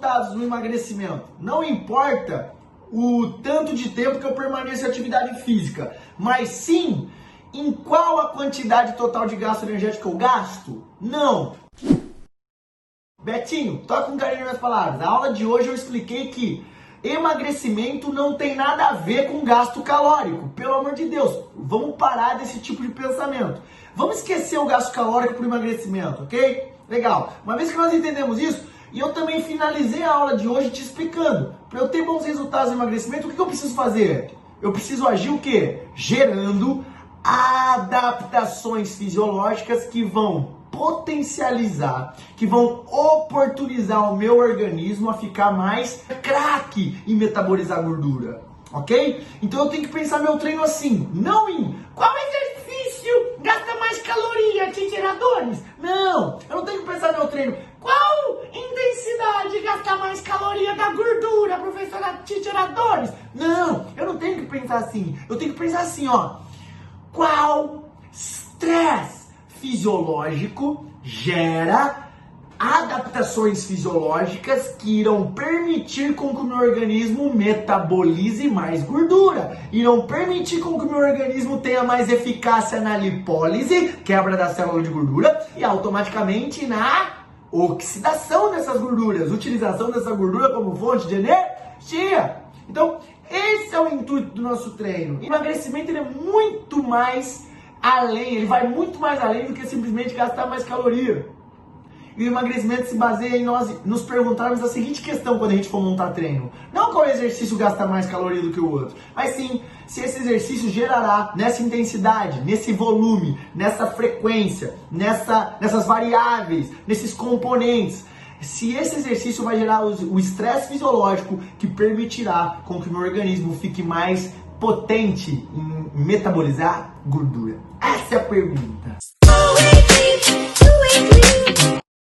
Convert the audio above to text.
resultados no emagrecimento. Não importa o tanto de tempo que eu permaneço em atividade física, mas sim em qual a quantidade total de gasto energético eu gasto? Não. Betinho, toca com carinho nas palavras. Na aula de hoje eu expliquei que emagrecimento não tem nada a ver com gasto calórico. Pelo amor de Deus, vamos parar desse tipo de pensamento. Vamos esquecer o gasto calórico para o emagrecimento, ok? Legal. Uma vez que nós entendemos isso, e eu também finalizei a aula de hoje te explicando, para eu ter bons resultados no emagrecimento, o que eu preciso fazer? Eu preciso agir o quê? Gerando adaptações fisiológicas que vão potencializar, que vão oportunizar o meu organismo a ficar mais craque em metabolizar gordura, ok? Então eu tenho que pensar meu treino assim, não em qual exercício gasta mais caloria, tiradores? Não, eu não tenho que pensar meu treino, qual gasta mais caloria da gordura, professora tiradores? Não, eu não tenho que pensar assim, eu tenho que pensar assim, ó, qual stress fisiológico gera adaptações fisiológicas que irão permitir com que o meu organismo metabolize mais gordura, irão permitir com que o meu organismo tenha mais eficácia na lipólise, quebra da célula de gordura, e automaticamente na oxidação dessas gorduras, utilização dessa gordura como fonte de energia. Então, esse é o intuito do nosso treino. Emagrecimento é muito mais além, ele vai muito mais além do que simplesmente gastar mais caloria. E o emagrecimento se baseia em nós nos perguntarmos a seguinte questão quando a gente for montar treino. Não qual exercício gasta mais caloria do que o outro, mas sim se esse exercício gerará nessa intensidade, nesse volume, nessa frequência, nessa, nessas variáveis, nesses componentes. Se esse exercício vai gerar o estresse fisiológico que permitirá com que o meu organismo fique mais potente em metabolizar gordura? Essa é a pergunta.